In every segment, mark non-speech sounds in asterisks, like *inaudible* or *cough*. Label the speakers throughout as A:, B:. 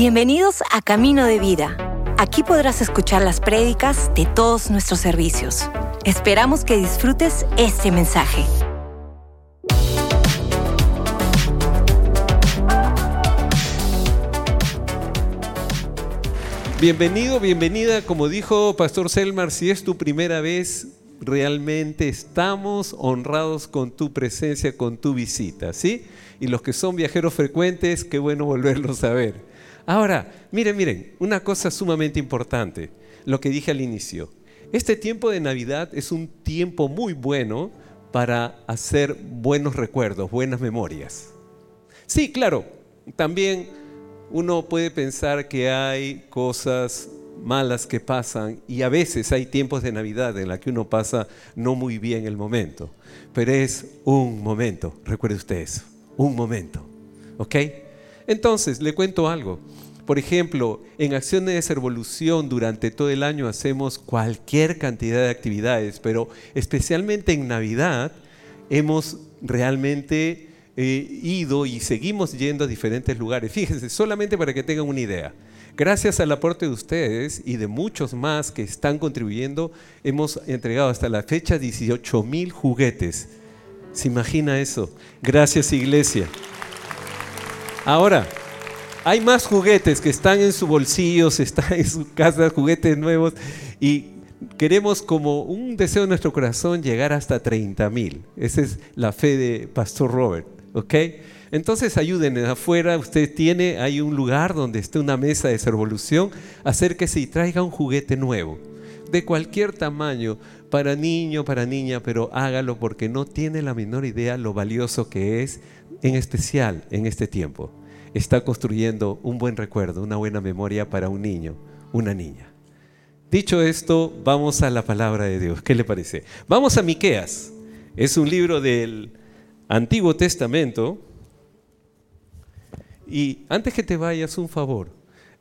A: Bienvenidos a Camino de Vida. Aquí podrás escuchar las prédicas de todos nuestros servicios. Esperamos que disfrutes este mensaje.
B: Bienvenido, bienvenida. Como dijo Pastor Selmar, si es tu primera vez, realmente estamos honrados con tu presencia, con tu visita, ¿sí? Y los que son viajeros frecuentes, qué bueno volverlos a ver. Ahora, miren, miren, una cosa sumamente importante, lo que dije al inicio. Este tiempo de Navidad es un tiempo muy bueno para hacer buenos recuerdos, buenas memorias. Sí, claro, también uno puede pensar que hay cosas malas que pasan y a veces hay tiempos de Navidad en la que uno pasa no muy bien el momento, pero es un momento, recuerde usted eso, un momento, ¿ok? Entonces, le cuento algo. Por ejemplo, en Acciones de Revolución durante todo el año hacemos cualquier cantidad de actividades, pero especialmente en Navidad hemos realmente eh, ido y seguimos yendo a diferentes lugares. Fíjense, solamente para que tengan una idea. Gracias al aporte de ustedes y de muchos más que están contribuyendo, hemos entregado hasta la fecha 18 mil juguetes. ¿Se imagina eso? Gracias iglesia. Ahora, hay más juguetes que están en su bolsillo, *laughs* están en su casa, juguetes nuevos, y queremos como un deseo de nuestro corazón llegar hasta 30 mil. Esa es la fe de Pastor Robert, ¿ok? Entonces ayuden afuera, usted tiene, hay un lugar donde esté una mesa de servolución, acérquese y traiga un juguete nuevo, de cualquier tamaño, para niño, para niña, pero hágalo porque no tiene la menor idea lo valioso que es, en especial en este tiempo. Está construyendo un buen recuerdo, una buena memoria para un niño, una niña. Dicho esto, vamos a la palabra de Dios. ¿Qué le parece? Vamos a Miqueas. Es un libro del Antiguo Testamento y antes que te vayas, un favor.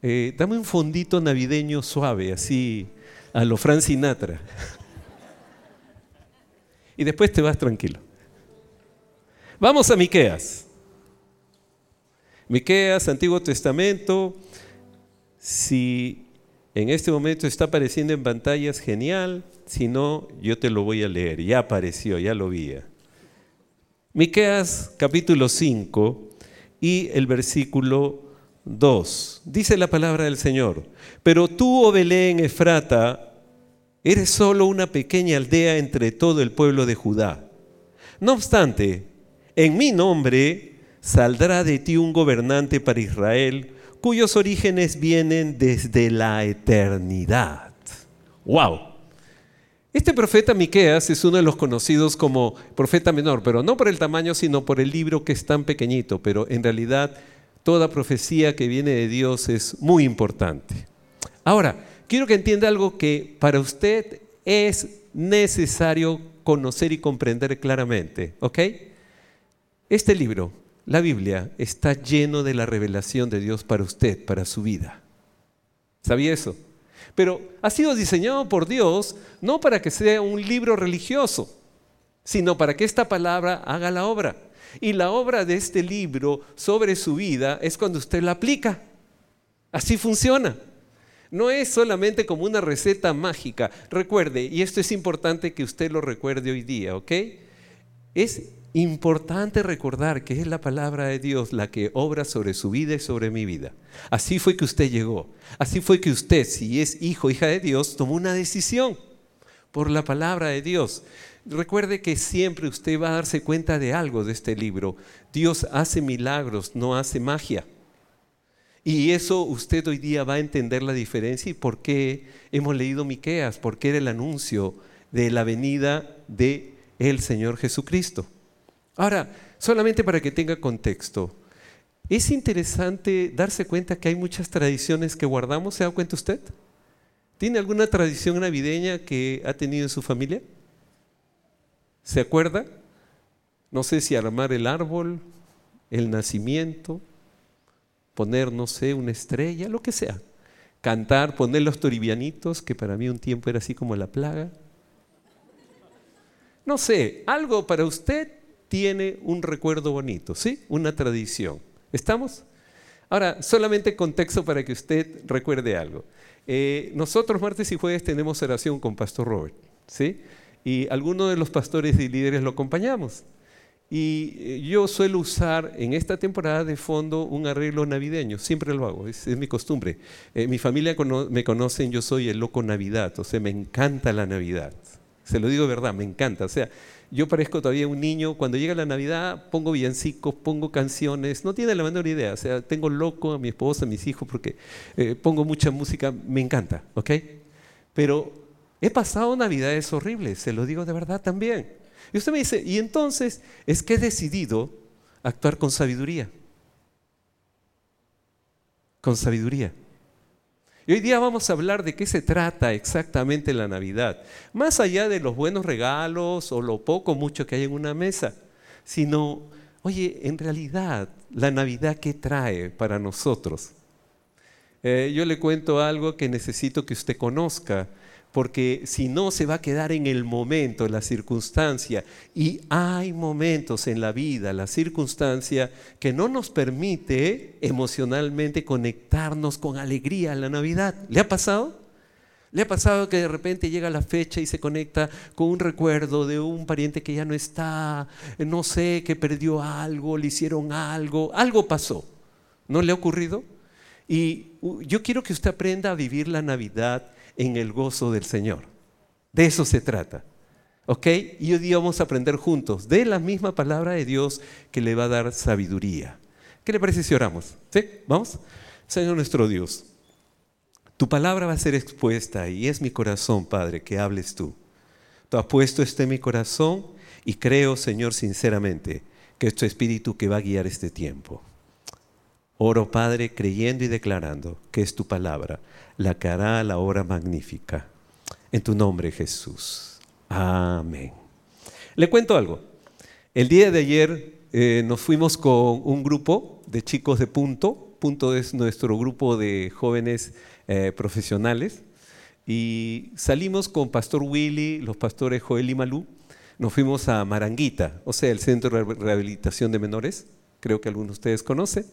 B: Eh, dame un fondito navideño suave, así a lo Fran Sinatra. *laughs* y después te vas tranquilo. Vamos a Miqueas. Miqueas, Antiguo Testamento. Si en este momento está apareciendo en pantallas, genial. Si no, yo te lo voy a leer. Ya apareció, ya lo vi. Miqueas capítulo 5 y el versículo 2. Dice la palabra del Señor, pero tú, oh Belén Efrata, eres solo una pequeña aldea entre todo el pueblo de Judá. No obstante, en mi nombre saldrá de ti un gobernante para Israel, cuyos orígenes vienen desde la eternidad. ¡Wow! Este profeta Miqueas es uno de los conocidos como profeta menor, pero no por el tamaño, sino por el libro que es tan pequeñito, pero en realidad toda profecía que viene de Dios es muy importante. Ahora, quiero que entienda algo que para usted es necesario conocer y comprender claramente, ¿ok? Este libro, la Biblia, está lleno de la revelación de Dios para usted, para su vida. ¿Sabía eso? Pero ha sido diseñado por Dios no para que sea un libro religioso, sino para que esta palabra haga la obra. Y la obra de este libro sobre su vida es cuando usted la aplica. Así funciona. No es solamente como una receta mágica. Recuerde, y esto es importante que usted lo recuerde hoy día, ¿ok? Es Importante recordar que es la palabra de Dios la que obra sobre su vida y sobre mi vida. Así fue que usted llegó. Así fue que usted, si es hijo, hija de Dios, tomó una decisión por la palabra de Dios. Recuerde que siempre usted va a darse cuenta de algo de este libro. Dios hace milagros, no hace magia. Y eso usted hoy día va a entender la diferencia y por qué hemos leído Miqueas, porque era el anuncio de la venida de el Señor Jesucristo. Ahora, solamente para que tenga contexto, es interesante darse cuenta que hay muchas tradiciones que guardamos, ¿se da cuenta usted? ¿Tiene alguna tradición navideña que ha tenido en su familia? ¿Se acuerda? No sé si armar el árbol, el nacimiento, poner, no sé, una estrella, lo que sea. Cantar, poner los toribianitos, que para mí un tiempo era así como la plaga. No sé, algo para usted tiene un recuerdo bonito, ¿sí? Una tradición. ¿Estamos? Ahora, solamente contexto para que usted recuerde algo. Eh, nosotros martes y jueves tenemos oración con Pastor Robert, ¿sí? Y algunos de los pastores y líderes lo acompañamos. Y eh, yo suelo usar en esta temporada de fondo un arreglo navideño, siempre lo hago, es, mi costumbre. Eh, mi familia me conocen, yo soy el loco Navidad, o sea, me encanta la Navidad. Se lo digo de verdad, me encanta. O sea, yo parezco todavía un niño, cuando llega la Navidad pongo villancicos, pongo canciones, no tiene la menor idea. O sea, tengo loco a mi esposa, a mis hijos, porque eh, pongo mucha música, me encanta, ¿ok? Pero he pasado Navidades horribles, se lo digo de verdad también. Y usted me dice, y entonces es que he decidido actuar con sabiduría. Con sabiduría. Y hoy día vamos a hablar de qué se trata exactamente la Navidad. Más allá de los buenos regalos o lo poco mucho que hay en una mesa, sino, oye, en realidad, la Navidad, ¿qué trae para nosotros? Eh, yo le cuento algo que necesito que usted conozca porque si no se va a quedar en el momento, en la circunstancia. Y hay momentos en la vida, la circunstancia, que no nos permite emocionalmente conectarnos con alegría a la Navidad. ¿Le ha pasado? ¿Le ha pasado que de repente llega la fecha y se conecta con un recuerdo de un pariente que ya no está, no sé, que perdió algo, le hicieron algo, algo pasó? ¿No le ha ocurrido? Y yo quiero que usted aprenda a vivir la Navidad en el gozo del Señor. De eso se trata. ¿Ok? Y hoy día vamos a aprender juntos de la misma palabra de Dios que le va a dar sabiduría. ¿Qué le parece si oramos? ¿Sí? ¿Vamos? Señor nuestro Dios, tu palabra va a ser expuesta y es mi corazón, Padre, que hables tú. Tú has puesto esto en mi corazón y creo, Señor, sinceramente, que es tu espíritu que va a guiar este tiempo. Oro, Padre, creyendo y declarando que es tu palabra la que hará la obra magnífica. En tu nombre, Jesús. Amén. Le cuento algo. El día de ayer eh, nos fuimos con un grupo de chicos de Punto. Punto es nuestro grupo de jóvenes eh, profesionales. Y salimos con Pastor Willy, los pastores Joel y Malú. Nos fuimos a Maranguita, o sea, el Centro de Rehabilitación de Menores. Creo que algunos de ustedes conocen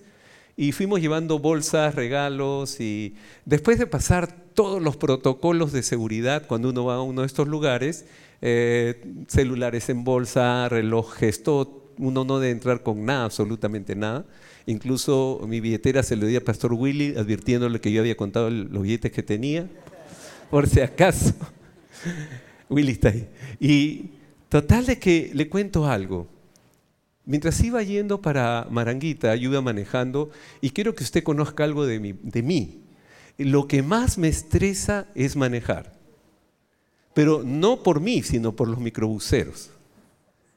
B: y fuimos llevando bolsas, regalos y después de pasar todos los protocolos de seguridad cuando uno va a uno de estos lugares, eh, celulares en bolsa, relojes, todo, uno no debe entrar con nada, absolutamente nada. Incluso mi billetera se lo di a Pastor Willy advirtiéndole que yo había contado los billetes que tenía, por si acaso. *laughs* Willy está ahí. Y total de que le cuento algo. Mientras iba yendo para Maranguita, iba manejando y quiero que usted conozca algo de mí, de mí. Lo que más me estresa es manejar. Pero no por mí, sino por los microbuseros.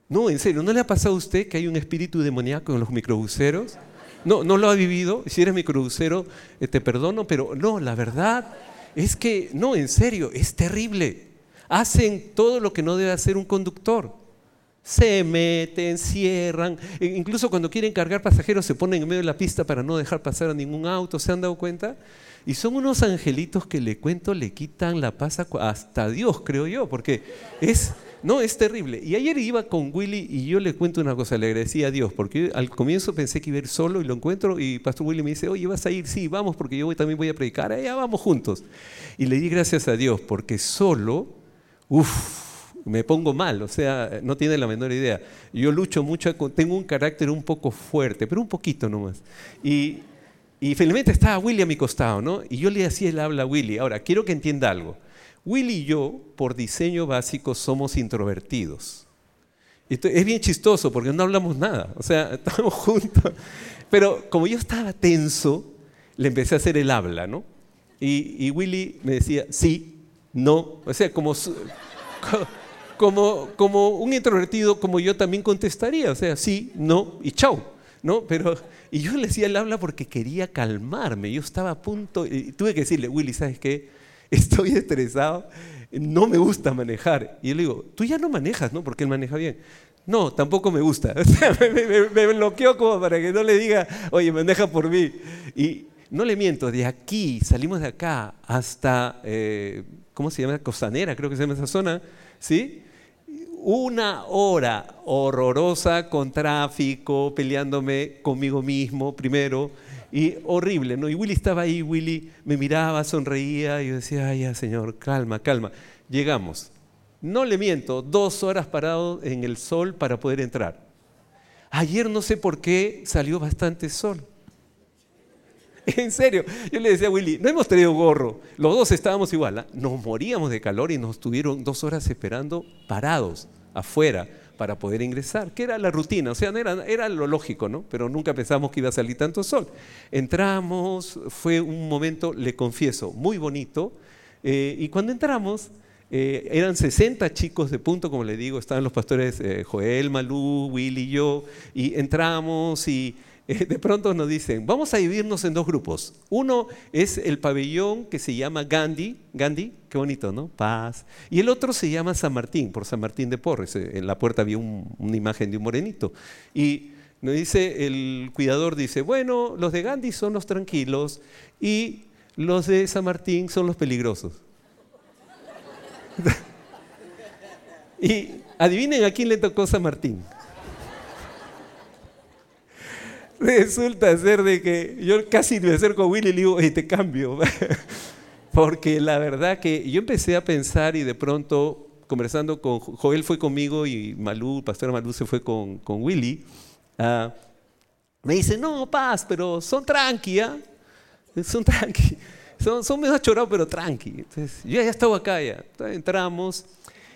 B: No, en serio, ¿no le ha pasado a usted que hay un espíritu demoníaco en los microbuseros? No, no lo ha vivido. Si eres microbusero, eh, te perdono, pero no, la verdad es que, no, en serio, es terrible. Hacen todo lo que no debe hacer un conductor se meten, cierran, e incluso cuando quieren cargar pasajeros se ponen en medio de la pista para no dejar pasar a ningún auto, ¿se han dado cuenta? Y son unos angelitos que le cuento, le quitan la paz hasta Dios, creo yo, porque es, no, es terrible. Y ayer iba con Willy y yo le cuento una cosa, le agradecía a Dios, porque al comienzo pensé que iba a ir solo y lo encuentro y Pastor Willy me dice, oye, ¿vas a ir? Sí, vamos, porque yo también voy a predicar, allá vamos juntos. Y le di gracias a Dios, porque solo, uff, me pongo mal, o sea, no tiene la menor idea. Yo lucho mucho, tengo un carácter un poco fuerte, pero un poquito nomás. Y, y felizmente estaba Willy a mi costado, ¿no? Y yo le hacía el habla a Willy. Ahora, quiero que entienda algo. Willy y yo, por diseño básico, somos introvertidos. es bien chistoso porque no hablamos nada, o sea, *laughs* estamos juntos. Pero como yo estaba tenso, le empecé a hacer el habla, ¿no? Y, y Willy me decía, sí, no, o sea, como *laughs* como, como un introvertido como yo también contestaría, o sea, sí, no y chau, ¿no? Pero, y yo le decía el habla porque quería calmarme, yo estaba a punto, y tuve que decirle, Willy, ¿sabes qué? Estoy *laughs* estresado, no me gusta manejar. Y yo le digo, tú ya no manejas, ¿no? Porque él maneja bien. No, tampoco me gusta. *laughs* O sea, me, bloqueó como para que no le diga, oye, maneja por mí. Y no le miento, de aquí, salimos de acá hasta, eh, ¿cómo se llama? Costanera, creo que se llama esa zona, ¿sí? Una hora horrorosa con tráfico, peleándome conmigo mismo primero, y horrible, ¿no? Y Willy estaba ahí, Willy me miraba, sonreía, y yo decía, ay, ya, señor, calma, calma. Llegamos. No le miento, dos horas parado en el sol para poder entrar. Ayer no sé por qué salió bastante sol. *laughs* En serio, yo le decía a Willy, no hemos traído gorro, los dos estábamos igual, ¿ah? nos moríamos de calor y nos tuvieron dos horas esperando parados afuera para poder ingresar, que era la rutina, o sea, era, era lo lógico, ¿no? Pero nunca pensamos que iba a salir tanto sol. Entramos, fue un momento, le confieso, muy bonito, eh, y cuando entramos, eh, eran 60 chicos de punto, como le digo, estaban los pastores eh, Joel, Malú, Willy y yo, y entramos y *laughs* de pronto nos dicen, vamos a dividirnos en dos grupos. Uno es el pabellón que se llama Gandhi, Gandhi, qué bonito, ¿no? Paz. Y el otro se llama San Martín, por San Martín de Porres. Eh, en la puerta había una imagen de un morenito. Y nos dice, el cuidador dice, bueno, los de Gandhi son los tranquilos y los de San Martín son los peligrosos. *laughs* y adivinen a quién le tocó San Martín. *laughs* Resulta ser de que yo casi me acerco a Willy y le digo, te cambio. *laughs* Porque la verdad que yo empecé a pensar y de pronto, conversando con Joel fue conmigo y Malú, Pastor Malú se fue con, con Willy, ah, me dice, no, paz, pero son tranqui, ¿ah? Son tranqui. *laughs* Son, son medio chorados, pero tranqui. Entonces, yo ya estaba acá, ya. entramos.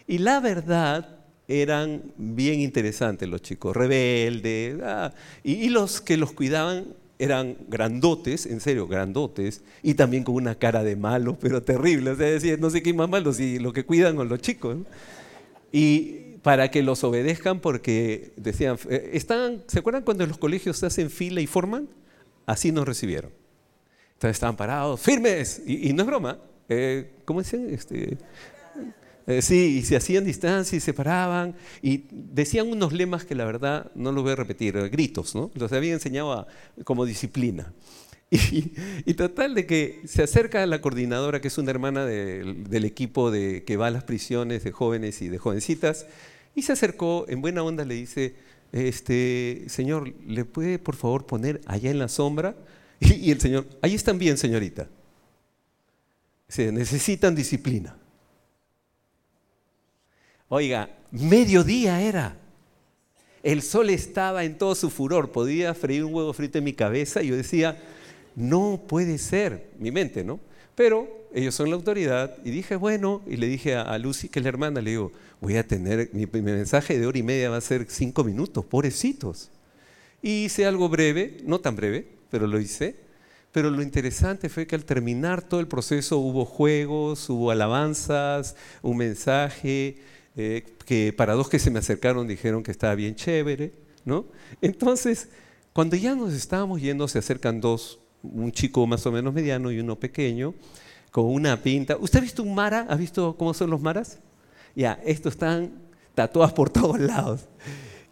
B: Y la verdad eran bien interesantes los chicos, rebeldes, ah, y, los que los cuidaban eran grandotes, en serio, grandotes, y también con una cara de malo, pero terrible. O sea, decía, no sé qué más malo, si lo que cuidan con los chicos. Y para que los obedezcan, porque decían, eh, están, ¿se acuerdan cuando en los colegios se hacen fila y forman? Así nos recibieron. Entonces estaban parados, firmes, y, no es broma. Eh, ¿Cómo dicen? Este, eh, sí, y se hacían distancia y se paraban y decían unos lemas que la verdad no los voy a repetir, eh, gritos, ¿no? Los había enseñado como disciplina. *laughs* Y, total de que se acerca a la coordinadora, que es una hermana del equipo de, que va a las prisiones de jóvenes y de jovencitas, y se acercó, en buena onda le dice, este, señor, ¿le puede por favor poner allá en la sombra? *laughs* Y, y el señor, ahí están bien, señorita. Se necesitan disciplina. Oiga, mediodía era. El sol estaba en todo su furor, podía freír un huevo frito en mi cabeza y yo decía, no puede ser, mi mente, ¿no? Pero ellos son la autoridad y dije, bueno, y le dije a, Lucy, que es la hermana, le digo, voy a tener, mi, mensaje de hora y media va a ser cinco minutos, pobrecitos. Y hice algo breve, no tan breve, pero lo hice. Pero lo interesante fue que al terminar todo el proceso hubo juegos, hubo alabanzas, un mensaje, eh, que para dos que se me acercaron dijeron que estaba bien chévere, ¿no? Entonces, cuando ya nos estábamos yendo, se acercan dos, un chico más o menos mediano y uno pequeño, con una pinta. ¿Usted ha visto un mara? ¿Ha visto cómo son los maras? Ya, estos están tatuados por todos lados.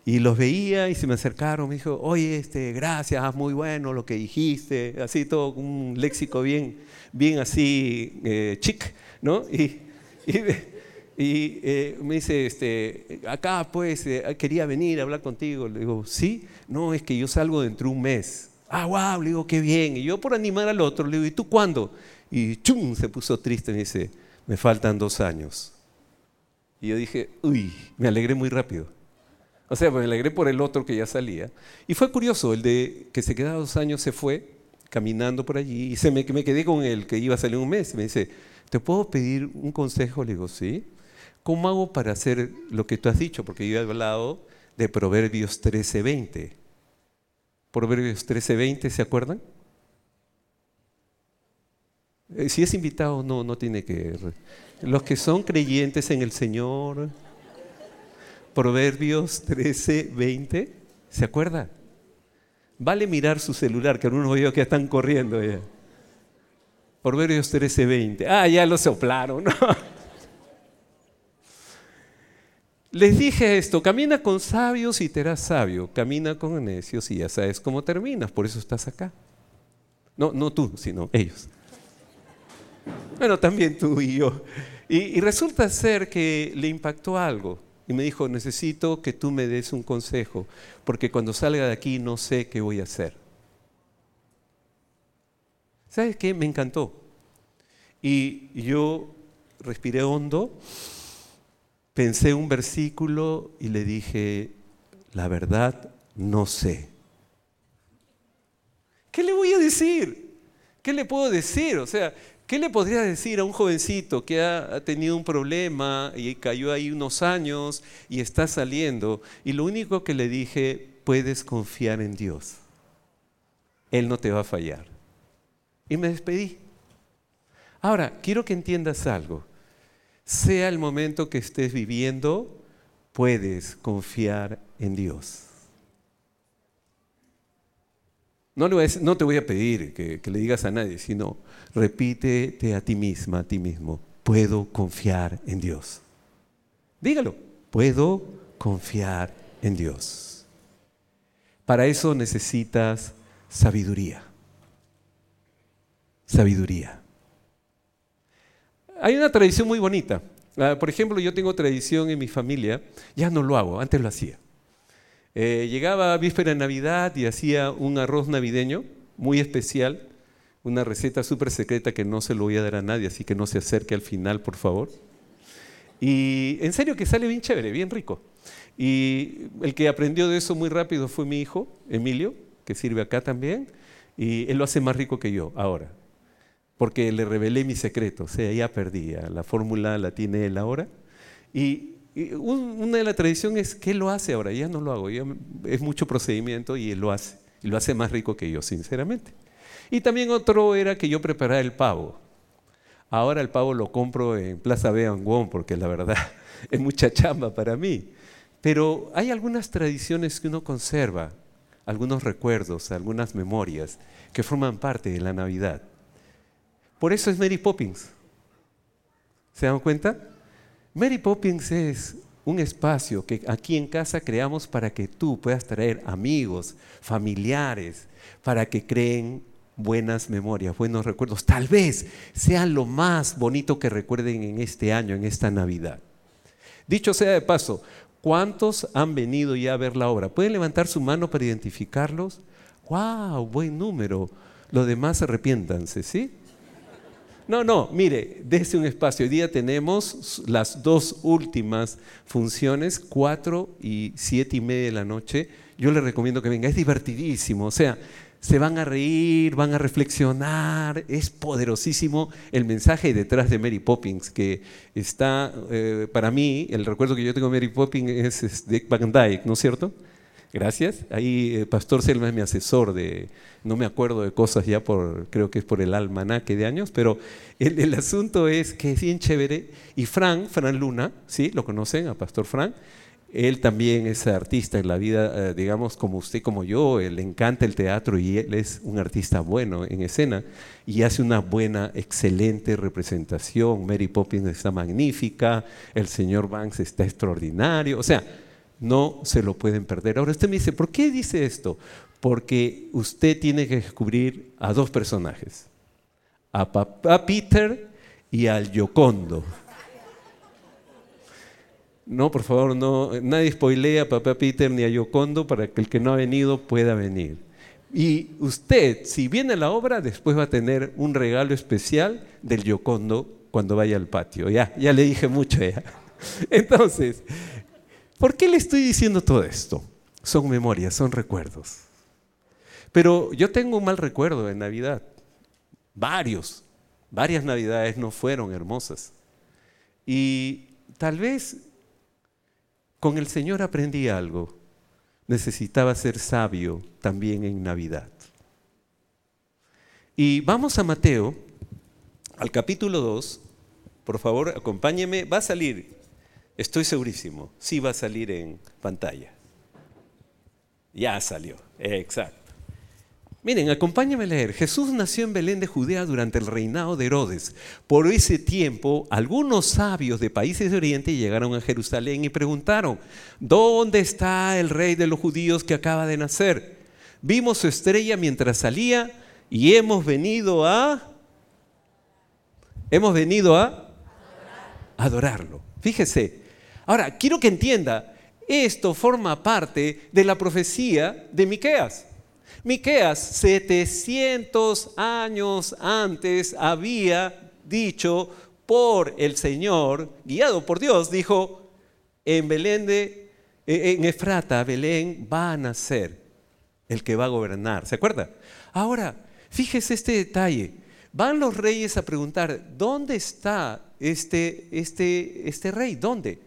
B: Y los veía y se me acercaron, me dijo, oye, este, gracias, muy bueno lo que dijiste, así todo un léxico bien, bien así eh, chic, ¿no? Y, y, y eh, me dice, este, acá pues, eh, quería venir a hablar contigo. Le digo, ¿sí? No, es que yo salgo dentro de un mes. Ah, wow, le digo, qué bien. Y yo por animar al otro, le digo, ¿y tú cuándo? Y chum, se puso triste, me dice, me faltan dos años. Y yo dije, uy, me alegré muy rápido. O sea, me alegré por el otro que ya salía. Y fue curioso, el de que se quedaba dos años se fue caminando por allí y se me, me quedé con el que iba a salir un mes. Me dice, ¿te puedo pedir un consejo? Le digo, sí. ¿Cómo hago para hacer lo que tú has dicho? Porque yo he hablado de Proverbios 13:20. Proverbios 13:20, ¿se acuerdan? Eh, si es invitado, no, no tiene que... Los que son creyentes en el Señor, Proverbios 13:20, ¿se acuerda? Vale mirar su celular, que algunos veo que están corriendo ya. Proverbios 13:20. Ah, ya lo soplaron. *laughs* ¿no? Les dije esto, camina con sabios y te harás sabio, camina con necios y ya sabes cómo terminas, por eso estás acá. No, no tú, sino ellos. Bueno, también tú y yo. Y, resulta ser que le impactó algo. y me dijo, necesito que tú me des un consejo, porque cuando salga de aquí no sé qué voy a hacer. ¿Sabes qué? Me encantó. Y yo respiré hondo, pensé un versículo y le dije, la verdad, no sé. ¿Qué le voy a decir? ¿Qué le puedo decir? O sea, ¿qué le podría decir a un jovencito que ha, tenido un problema y cayó ahí unos años y está saliendo? Y lo único que le dije, puedes confiar en Dios. Él no te va a fallar. Y me despedí. Ahora, quiero que entiendas algo. Sea el momento que estés viviendo, puedes confiar en Dios. No, te voy a pedir que, que le digas a nadie, sino repítete a ti misma, a ti mismo, puedo confiar en Dios. Dígalo, puedo confiar en Dios. Para eso necesitas sabiduría. Sabiduría. Hay una tradición muy bonita. Ah, por ejemplo, yo tengo tradición en mi familia, ya no lo hago, antes lo hacía. Eh, llegaba a víspera de Navidad y hacía un arroz navideño muy especial, una receta súper secreta que no se lo voy a dar a nadie, así que no se acerque al final, por favor. Y en serio que sale bien chévere, bien rico. Y el que aprendió de eso muy rápido fue mi hijo, Emilio, que sirve acá también, y él lo hace más rico que yo ahora porque le revelé mi secreto, o sea, ya perdía, la fórmula la tiene él ahora. Y, una de las tradiciones es que lo hace ahora, ya no lo hago, es mucho procedimiento y él lo hace, y lo hace más rico que yo, sinceramente. Y también otro era que yo preparara el pavo. Ahora el pavo lo compro en Plaza Beangwon porque la verdad *laughs* es mucha chamba para mí. Pero hay algunas tradiciones que uno conserva, algunos recuerdos, algunas memorias que forman parte de la Navidad. Por eso es Mary Poppins. ¿Se dan cuenta? Mary Poppins es un espacio que aquí en casa creamos para que tú puedas traer amigos, familiares, para que creen buenas memorias, buenos recuerdos. Tal vez sea lo más bonito que recuerden en este año, en esta Navidad. Dicho sea de paso, ¿cuántos han venido ya a ver la obra? ¿Pueden levantar su mano para identificarlos? ¡Wow! Buen número. Los demás arrepiéntanse, ¿sí? No, no, mire, desde un espacio. Hoy día tenemos las dos últimas funciones, cuatro y siete y media de la noche. Yo le recomiendo que venga, es divertidísimo. O sea, se van a reír, van a reflexionar. Es poderosísimo el mensaje detrás de Mary Poppins, que está, eh, para mí, el recuerdo que yo tengo de Mary Poppins es, es Dick Van Dyke, ¿no es cierto? Gracias. Ahí eh, Pastor Selma es mi asesor de, no me acuerdo de cosas ya por, creo que es por el almanaque de años, pero el, asunto es que es bien chévere. Y Fran, Fran Luna, ¿sí? ¿Lo conocen a Pastor Fran? Él también es artista en la vida, eh, digamos, como usted, como yo, él le encanta el teatro y él es un artista bueno en escena y hace una buena, excelente representación. Mary Poppins está magnífica, el señor Banks está extraordinario, o sea, no se lo pueden perder. Ahora usted me dice, ¿por qué dice esto? Porque usted tiene que descubrir a dos personajes, a papá Peter y al Yocondo. No, por favor, no, nadie spoilea a papá Peter ni a Yocondo para que el que no ha venido pueda venir. Y usted, si viene a la obra, después va a tener un regalo especial del Yocondo cuando vaya al patio. Ya, ya le dije mucho ya. *laughs* Entonces, ¿Por qué le estoy diciendo todo esto? Son memorias, son recuerdos. Pero yo tengo un mal recuerdo de Navidad. Varios, varias Navidades no fueron hermosas. Y tal vez con el Señor aprendí algo. Necesitaba ser sabio también en Navidad. Y vamos a Mateo, al capítulo 2. Por favor, acompáñeme. Va a salir Estoy segurísimo, sí va a salir en pantalla. Ya salió, exacto. Miren, acompáñenme a leer. Jesús nació en Belén de Judea durante el reinado de Herodes. Por ese tiempo, algunos sabios de países de Oriente llegaron a Jerusalén y preguntaron, ¿dónde está el rey de los judíos que acaba de nacer? Vimos su estrella mientras salía y hemos venido a... Hemos venido a adorarlo. Fíjese, Ahora, quiero que entienda, esto forma parte de la profecía de Miqueas. Miqueas, 700 años antes, había dicho por el Señor, guiado por Dios, dijo, en Belén de, eh, en Efrata, Belén, va a nacer el que va a gobernar. ¿Se acuerda? Ahora, fíjese este detalle. Van los reyes a preguntar, ¿dónde está este, este, este rey? ¿Dónde?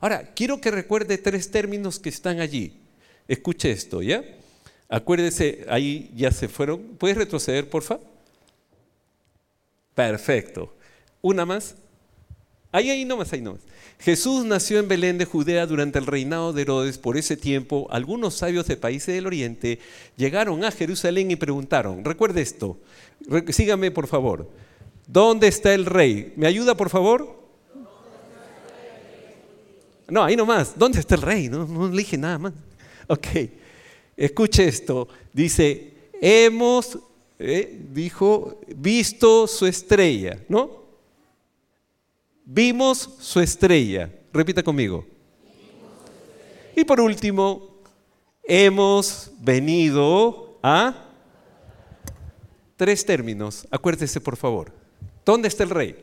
B: Ahora, quiero que recuerde tres términos que están allí. Escuche esto, ¿ya? Acuérdese, ahí ya se fueron. ¿Puedes retroceder, por favor? Perfecto. Una más. Ahí, ahí nomás, ahí nomás. Jesús nació en Belén de Judea durante el reinado de Herodes. Por ese tiempo, algunos sabios de países del oriente llegaron a Jerusalén y preguntaron, recuerde esto, sígame por favor, ¿dónde está el rey? ¿Me ayuda por favor? No, ahí nomás, ¿dónde está el rey? No, no nada más. Ok, escuche esto, dice, hemos, eh, dijo, visto su estrella, ¿no? Vimos su estrella. Repita conmigo. Y por último, hemos venido a tres términos. Acuérdese, por favor. ¿Dónde está el rey?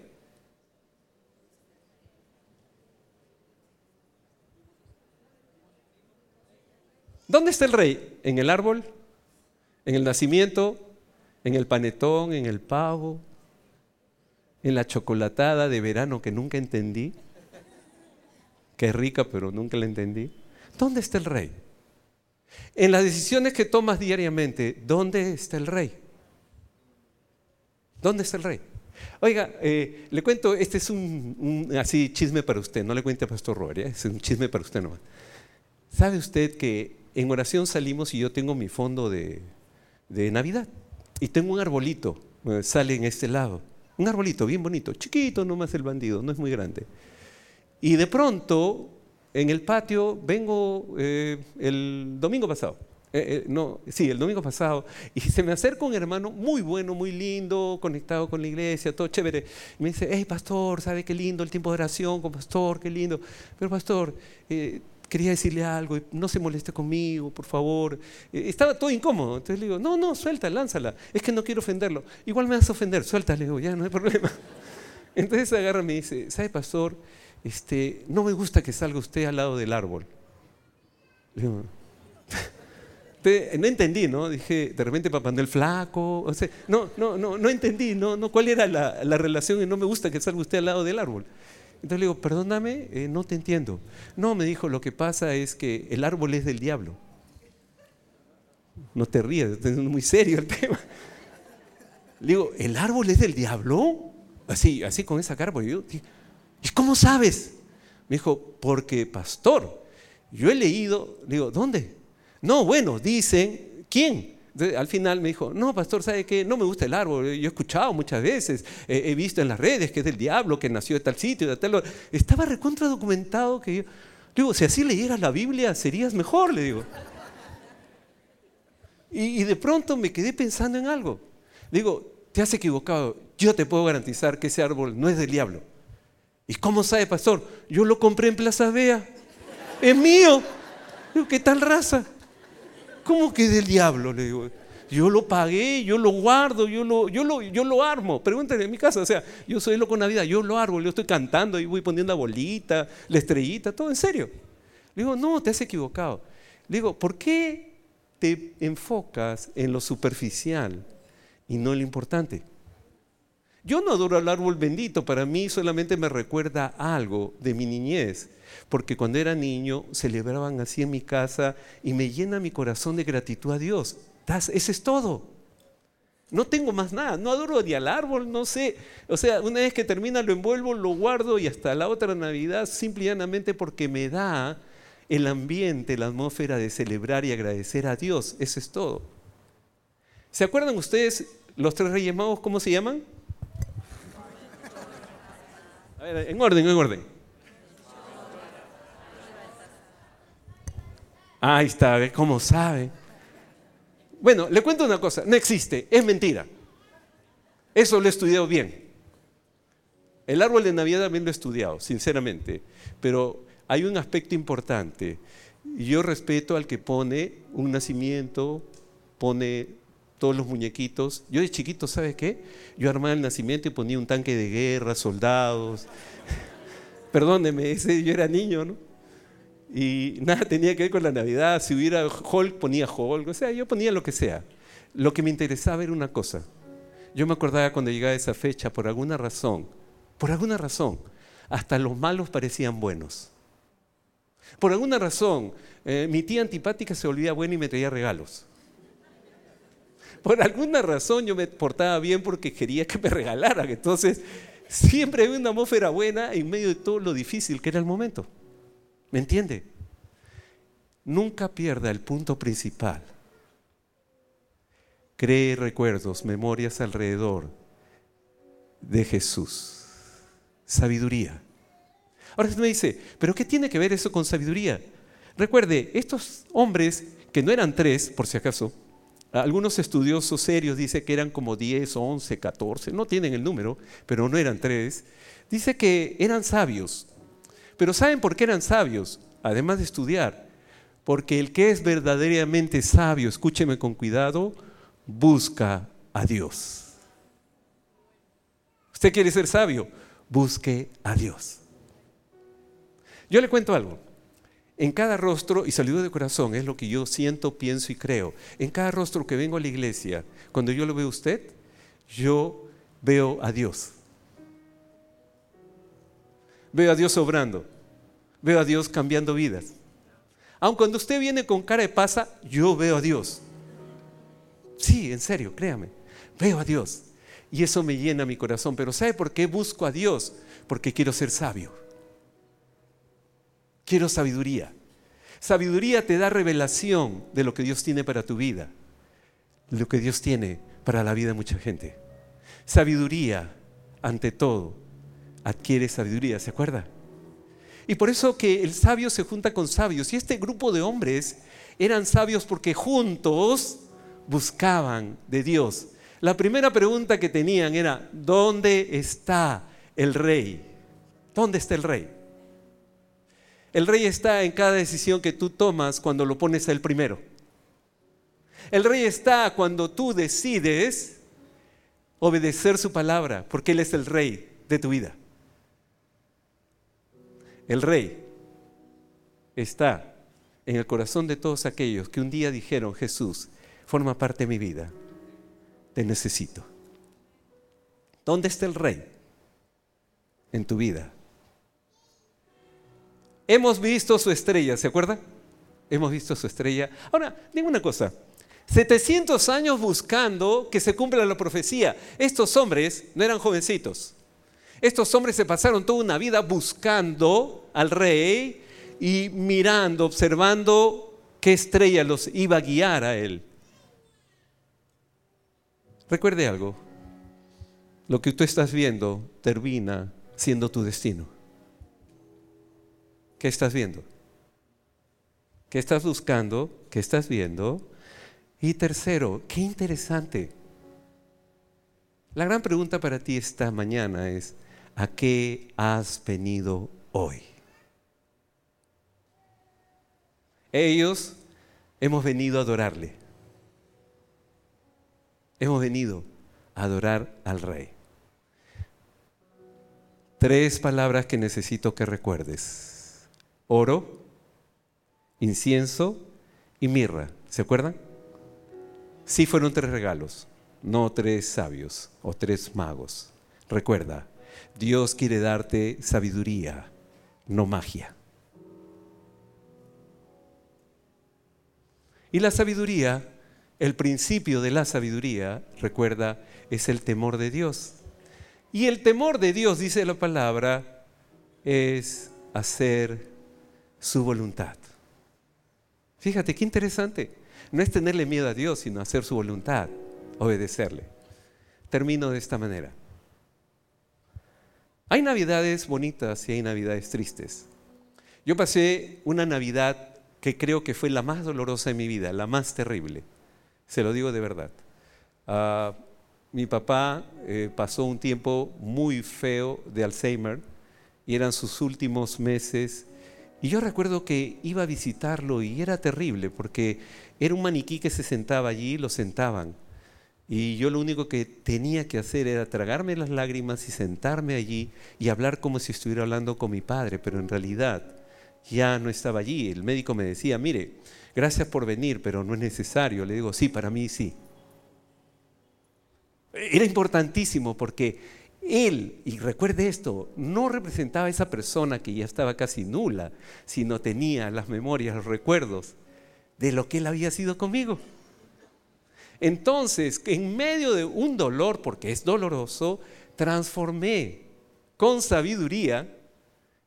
B: ¿Dónde está el rey? ¿En el árbol? ¿En el nacimiento? ¿En el panetón? ¿En el pavo? en la chocolatada de verano que nunca entendí, que es rica pero nunca la entendí. ¿Dónde está el rey? En las decisiones que tomas diariamente, ¿dónde está el rey? ¿Dónde está el rey? Oiga, eh, le cuento, este es un, así chisme para usted, no le cuente a Pastor Robert, es un chisme para usted nomás. ¿Sabe usted que en oración salimos y yo tengo mi fondo de, de Navidad? Y tengo un arbolito, eh, sale en este lado. Un arbolito bien bonito, chiquito nomás el bandido, no es muy grande. Y de pronto, en el patio, vengo eh, el domingo pasado. Eh, eh, no, sí, el domingo pasado, y se me acerca un hermano muy bueno, muy lindo, conectado con la iglesia, todo chévere. Y me dice, hey, pastor, ¿sabe qué lindo el tiempo de oración con pastor? Qué lindo. Pero, pastor, quería decirle algo, no se moleste conmigo, por favor. Eh, estaba todo incómodo. Entonces le digo, no, no, suelta, lánzala. Es que no quiero ofenderlo. Igual me vas a ofender, suelta, le digo, ya no hay problema. *laughs* Entonces agarra y me dice, ¿sabe, pastor? Este, no me gusta que salga usted al lado del árbol. Le digo, no entendí, ¿no? Dije, de repente papá el flaco, no, no, no, no entendí, no, no, cuál era la, la relación y no me gusta que salga usted al lado del árbol. Entonces le digo, perdóname, eh, no te entiendo. No, me dijo, lo que pasa es que el árbol es del diablo. No te rías, es muy serio el *laughs* tema. Le digo, ¿el árbol es del diablo? Así, así con esa cara. Yo, ¿Y cómo sabes? Me dijo, porque pastor, yo he leído, le digo, ¿dónde? No, bueno, dicen, ¿quién? al final me dijo, no, pastor, ¿sabe qué? No me gusta el árbol. Yo he escuchado muchas veces, he visto en las redes que es del diablo, que nació de tal sitio, de tal... Estaba recontra documentado que yo... Digo, si así leyeras la Biblia, serías mejor, le digo. Y, y de pronto me quedé pensando en algo. Digo, te has equivocado. Yo te puedo garantizar que ese árbol no es del diablo. ¿Y cómo sabe, pastor? Yo lo compré en Plaza Vea. Es mío. Digo, ¿qué tal raza? ¿Cómo que del diablo? Le digo. Yo lo pagué, yo lo guardo, yo lo, yo lo, yo lo armo. Pregúntale en mi casa, o sea, yo soy loco Navidad, yo lo armo, yo estoy cantando y voy poniendo la bolita, la estrellita, todo en serio. Le digo, no, te has equivocado. Le digo, ¿por qué te enfocas en lo superficial y no en lo importante? Yo no adoro al árbol bendito, para mí solamente me recuerda algo de mi niñez porque cuando era niño celebraban así en mi casa y me llena mi corazón de gratitud a Dios. Ese es todo. No tengo más nada, no adoro ni al árbol, no sé. O sea, una vez que termina lo envuelvo, lo guardo y hasta la otra Navidad, simple y llanamente porque me da el ambiente, la atmósfera de celebrar y agradecer a Dios. Eso es todo. ¿Se acuerdan ustedes los tres reyes magos, cómo se llaman? En orden, en orden. Ahí está, ¿cómo sabe? Bueno, le cuento una cosa, no existe, es mentira. Eso lo he estudiado bien. El árbol de Navidad también lo he estudiado, sinceramente. Pero hay un aspecto importante. Yo respeto al que pone un nacimiento, pone todos los muñequitos. Yo de chiquito, ¿sabe qué? Yo armaba el nacimiento y ponía un tanque de guerra, soldados. *laughs* Perdóneme, ese, yo era niño, ¿no? Y nada tenía que ver con la Navidad. Si hubiera Hulk, ponía Hulk. O sea, yo ponía lo que sea. Lo que me interesaba era una cosa. Yo me acordaba cuando llegaba esa fecha, por alguna razón, por alguna razón, hasta los malos parecían buenos. Por alguna razón, eh, mi tía antipática se volvía buena y me traía regalos. Por alguna razón yo me portaba bien porque quería que me regalaran. Entonces, siempre había una atmósfera buena en medio de todo lo difícil que era el momento. ¿Me entiende? Nunca pierda el punto principal. Cree recuerdos, memorias alrededor de Jesús. Sabiduría. Ahora usted me dice, ¿pero qué tiene que ver eso con sabiduría? Recuerde, estos hombres, que no eran tres, por si acaso, algunos estudiosos serios dicen que eran como 10, 11, 14, no tienen el número, pero no eran tres, dice que eran sabios. Pero ¿saben por qué eran sabios? Además de estudiar. Porque el que es verdaderamente sabio, escúcheme con cuidado, busca a Dios. ¿Usted quiere ser sabio? Busque a Dios. Yo le cuento algo. En cada rostro, y saludo de corazón, es lo que yo siento, pienso y creo. En cada rostro que vengo a la iglesia, cuando yo lo veo a usted, yo veo a Dios. Veo a Dios obrando. Veo a Dios cambiando vidas. Aun cuando usted viene con cara de pasa, yo veo a Dios. Sí, en serio, créame. Veo a Dios. Y eso me llena mi corazón. Pero ¿sabe por qué busco a Dios? Porque quiero ser sabio. Quiero sabiduría. Sabiduría te da revelación de lo que Dios tiene para tu vida, lo que Dios tiene para la vida de mucha gente. Sabiduría, ante todo, adquiere sabiduría, ¿se acuerda? Y por eso que el sabio se junta con sabios. Y este grupo de hombres eran sabios porque juntos buscaban de Dios. La primera pregunta que tenían era, ¿dónde está el rey? ¿Dónde está el rey? El rey está en cada decisión que tú tomas cuando lo pones él primero. El rey está cuando tú decides obedecer su palabra, porque Él es el rey de tu vida. El rey está en el corazón de todos aquellos que un día dijeron, Jesús, forma parte de mi vida, te necesito. ¿Dónde está el rey en tu vida? Hemos visto su estrella, ¿se acuerdan? Hemos visto su estrella. Ahora, digo una cosa. 700 años buscando que se cumpla la profecía. Estos hombres no eran jovencitos. Estos hombres se pasaron toda una vida buscando al rey y mirando, observando qué estrella los iba a guiar a él. Recuerde algo, lo que tú estás viendo termina siendo tu destino. ¿Qué estás viendo? ¿Qué estás buscando? ¿Qué estás viendo? Y tercero, qué interesante. La gran pregunta para ti esta mañana es, ¿a qué has venido hoy? Ellos hemos venido a adorarle. Hemos venido a adorar al Rey. Tres palabras que necesito que recuerdes oro, incienso y mirra. ¿Se acuerdan? Sí fueron tres regalos, no tres sabios o tres magos. Recuerda, Dios quiere darte sabiduría, no magia. Y la sabiduría, el principio de la sabiduría, recuerda, es el temor de Dios. Y el temor de Dios, dice la palabra, es hacer su voluntad. Fíjate, qué interesante. No es tenerle miedo a Dios, sino hacer su voluntad, obedecerle. Termino de esta manera. Hay navidades bonitas y hay navidades tristes. Yo pasé una navidad que creo que fue la más dolorosa de mi vida, la más terrible. Se lo digo de verdad. Ah, mi papá eh, pasó un tiempo muy feo de Alzheimer y eran sus últimos meses Y yo recuerdo que iba a visitarlo y era terrible porque era un maniquí que se sentaba allí, lo sentaban. Y yo lo único que tenía que hacer era tragarme las lágrimas y sentarme allí y hablar como si estuviera hablando con mi padre, pero en realidad ya no estaba allí. El médico me decía, mire, gracias por venir, pero no es necesario. Le digo, sí, para mí sí. Era importantísimo porque él, y recuerde esto, no representaba a esa persona que ya estaba casi nula, sino tenía las memorias, los recuerdos de lo que él había sido conmigo. Entonces, en medio de un dolor, porque es doloroso, transformé con sabiduría,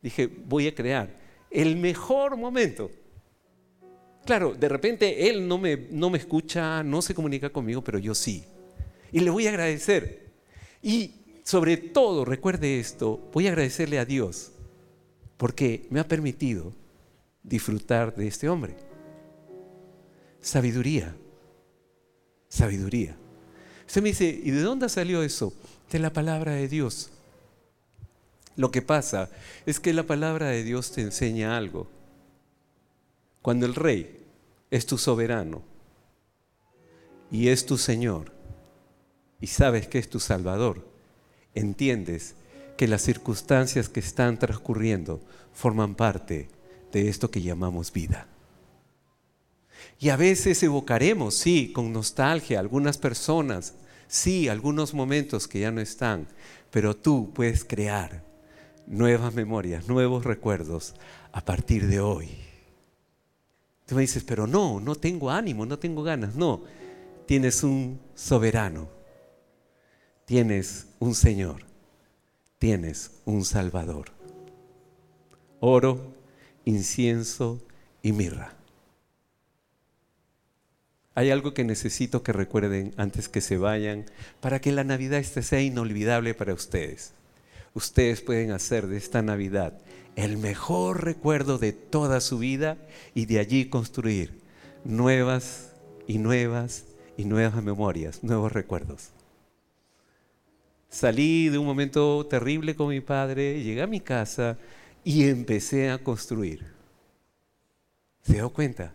B: dije, voy a crear el mejor momento. Claro, de repente él no me, no me escucha, no se comunica conmigo, pero yo sí. Y le voy a agradecer. Y sobre todo, recuerde esto, voy a agradecerle a Dios porque me ha permitido disfrutar de este hombre. Sabiduría, sabiduría. Usted me dice, ¿y de dónde salió eso? De la palabra de Dios. Lo que pasa es que la palabra de Dios te enseña algo. Cuando el rey es tu soberano y es tu Señor y sabes que es tu Salvador, entiendes que las circunstancias que están transcurriendo forman parte de esto que llamamos vida. Y a veces evocaremos, sí, con nostalgia, algunas personas, sí, algunos momentos que ya no están, pero tú puedes crear nuevas memorias, nuevos recuerdos a partir de hoy. Tú me dices, pero no, no tengo ánimo, no tengo ganas. No, tienes un soberano tienes un Señor, tienes un Salvador. Oro, incienso y mirra. Hay algo que necesito que recuerden antes que se vayan para que la Navidad este sea inolvidable para ustedes. Ustedes pueden hacer de esta Navidad el mejor recuerdo de toda su vida y de allí construir nuevas y nuevas y nuevas memorias, nuevos recuerdos. Salí de un momento terrible con mi padre, llegué a mi casa y empecé a construir. ¿Se dio cuenta?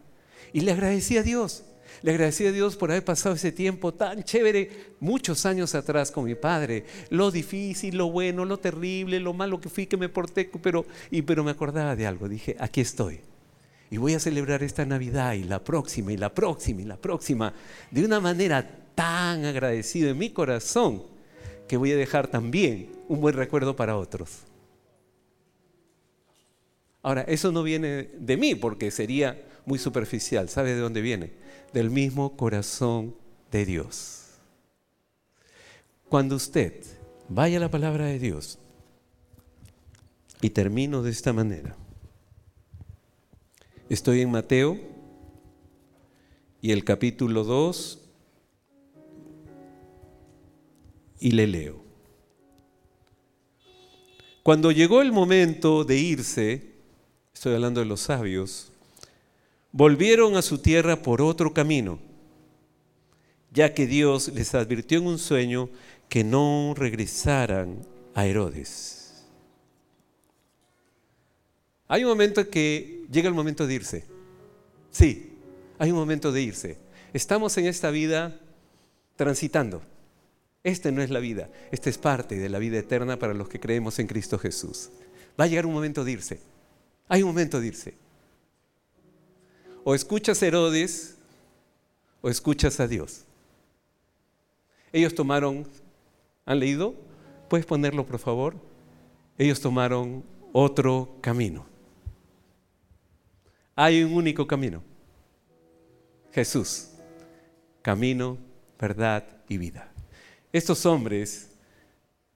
B: Y le agradecí a Dios. Le agradecí a Dios por haber pasado ese tiempo tan chévere muchos años atrás con mi padre. Lo difícil, lo bueno, lo terrible, lo malo que fui, que me porté, pero, y, pero me acordaba de algo. Dije, aquí estoy. Y voy a celebrar esta Navidad y la próxima y la próxima y la próxima de una manera tan agradecida en mi corazón que voy a dejar también un buen recuerdo para otros. Ahora, eso no viene de mí porque sería muy superficial. ¿Sabe de dónde viene? Del mismo corazón de Dios. Cuando usted vaya a la palabra de Dios, y termino de esta manera, estoy en Mateo y el capítulo 2 y le leo. Cuando llegó el momento de irse, estoy hablando de los sabios, volvieron a su tierra por otro camino, ya que Dios les advirtió en un sueño que no regresaran a Herodes. Hay un momento que llega el momento de irse. Sí, hay un momento de irse. Estamos en esta vida transitando. Esta no es la vida, esta es parte de la vida eterna para los que creemos en Cristo Jesús. Va a llegar un momento de irse. Hay un momento de irse. O escuchas a Herodes o escuchas a Dios. Ellos tomaron, ¿han leído? ¿Puedes ponerlo por favor? Ellos tomaron otro camino. Hay un único camino. Jesús. Camino, verdad y vida. Estos hombres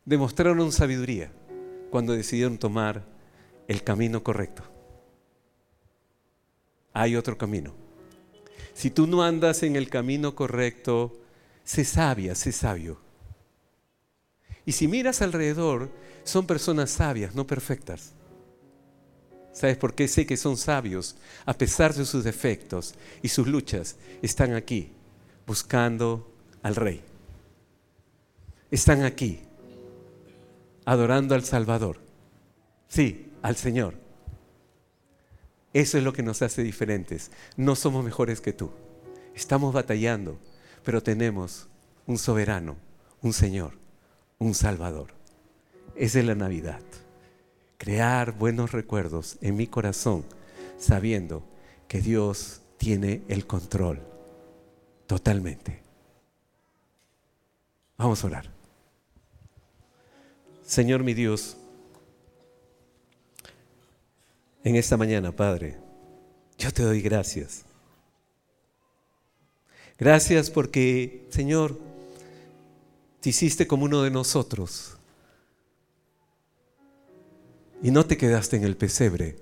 B: demostraron sabiduría cuando decidieron tomar el camino correcto. Hay otro camino. Si tú no andas en el camino correcto, sé sabia, sé sabio. Y si miras alrededor, son personas sabias, no perfectas. ¿Sabes por qué sé que son sabios? A pesar de sus defectos y sus luchas, están aquí buscando al rey están aquí, adorando al Salvador. Sí, al Señor. Eso es lo que nos hace diferentes. No somos mejores que tú. Estamos batallando, pero tenemos un soberano, un Señor, un Salvador. Esa es la Navidad. Crear buenos recuerdos en mi corazón, sabiendo que Dios tiene el control totalmente. Vamos a orar. Señor mi Dios, en esta mañana, Padre, yo te doy gracias. Gracias porque, Señor, te hiciste como uno de nosotros y no te quedaste en el pesebre,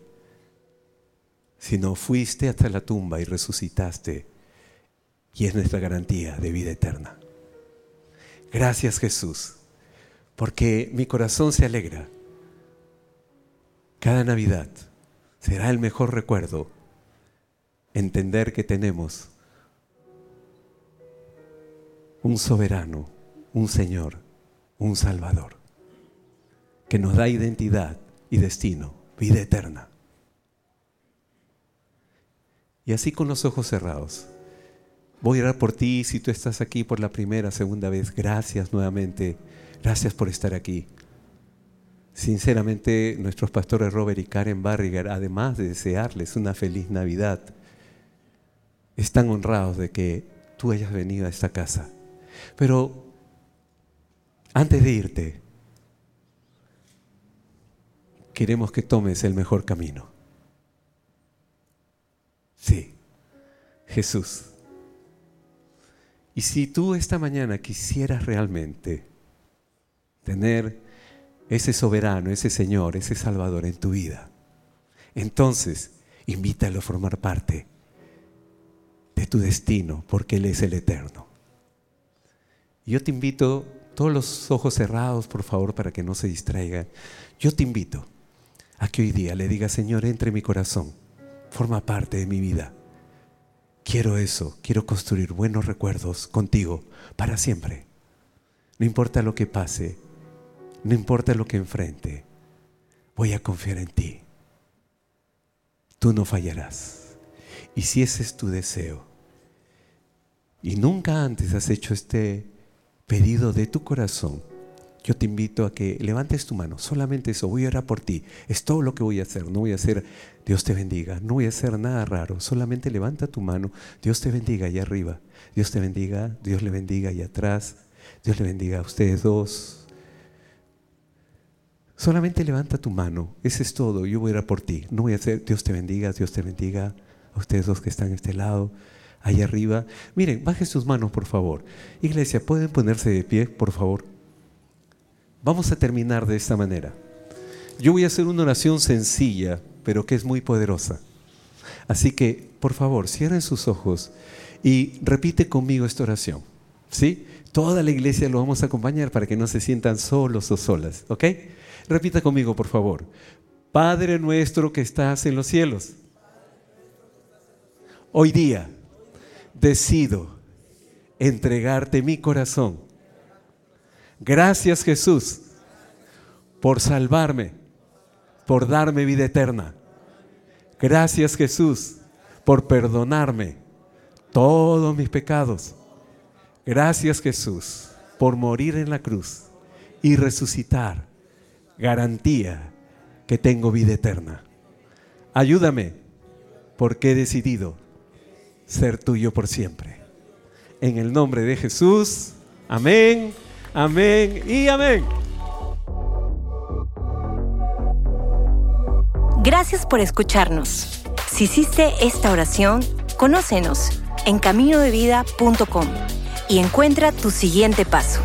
B: sino fuiste hasta la tumba y resucitaste y es nuestra garantía de vida eterna. Gracias Jesús, porque mi corazón se alegra. Cada Navidad será el mejor recuerdo entender que tenemos un soberano, un Señor, un Salvador, que nos da identidad y destino, vida eterna. Y así con los ojos cerrados, voy a orar por ti si tú estás aquí por la primera, segunda vez. Gracias nuevamente, gracias por estar aquí. Sinceramente, nuestros pastores Robert y Karen Barriger, además de desearles una feliz Navidad, están honrados de que tú hayas venido a esta casa. Pero antes de irte, queremos que tomes el mejor camino. Sí, Jesús. Y si tú esta mañana quisieras realmente tener ese soberano, ese Señor, ese Salvador en tu vida. Entonces, invítalo a formar parte de tu destino, porque Él es el eterno. Yo te invito, todos los ojos cerrados, por favor, para que no se distraigan. Yo te invito a que hoy día le diga, Señor, entre mi corazón, forma parte de mi vida. Quiero eso, quiero construir buenos recuerdos contigo para siempre. No importa lo que pase, no importa lo que enfrente, voy a confiar en ti. Tú no fallarás. Y si ese es tu deseo, y nunca antes has hecho este pedido de tu corazón, yo te invito a que levantes tu mano. Solamente eso, voy a orar por ti. Es todo lo que voy a hacer. No voy a hacer, Dios te bendiga. No voy a hacer nada raro. Solamente levanta tu mano. Dios te bendiga allá arriba. Dios te bendiga. Dios le bendiga allá atrás. Dios le bendiga a ustedes dos. Solamente levanta tu mano, ese es todo, yo voy a ir a por ti. No voy a hacer, Dios te bendiga, Dios te bendiga, a ustedes dos que están en este lado, allá arriba. Miren, bajen sus manos, por favor. Iglesia, ¿pueden ponerse de pie, por favor? Vamos a terminar de esta manera. Yo voy a hacer una oración sencilla, pero que es muy poderosa. Así que, por favor, cierren sus ojos y repite conmigo esta oración. ¿Sí? Toda la iglesia lo vamos a acompañar para que no se sientan solos o solas. ¿Ok? Repita conmigo, por favor. Padre nuestro que estás en los cielos. Hoy día decido entregarte mi corazón. Gracias Jesús por salvarme, por darme vida eterna. Gracias Jesús por perdonarme todos mis pecados. Gracias Jesús por morir en la cruz y resucitar garantía que tengo vida eterna. Ayúdame porque he decidido ser tuyo por siempre. En el nombre de Jesús, amén, amén y amén.
A: Gracias por escucharnos. Si hiciste esta oración, conócenos en caminodevida.com y encuentra tu siguiente paso.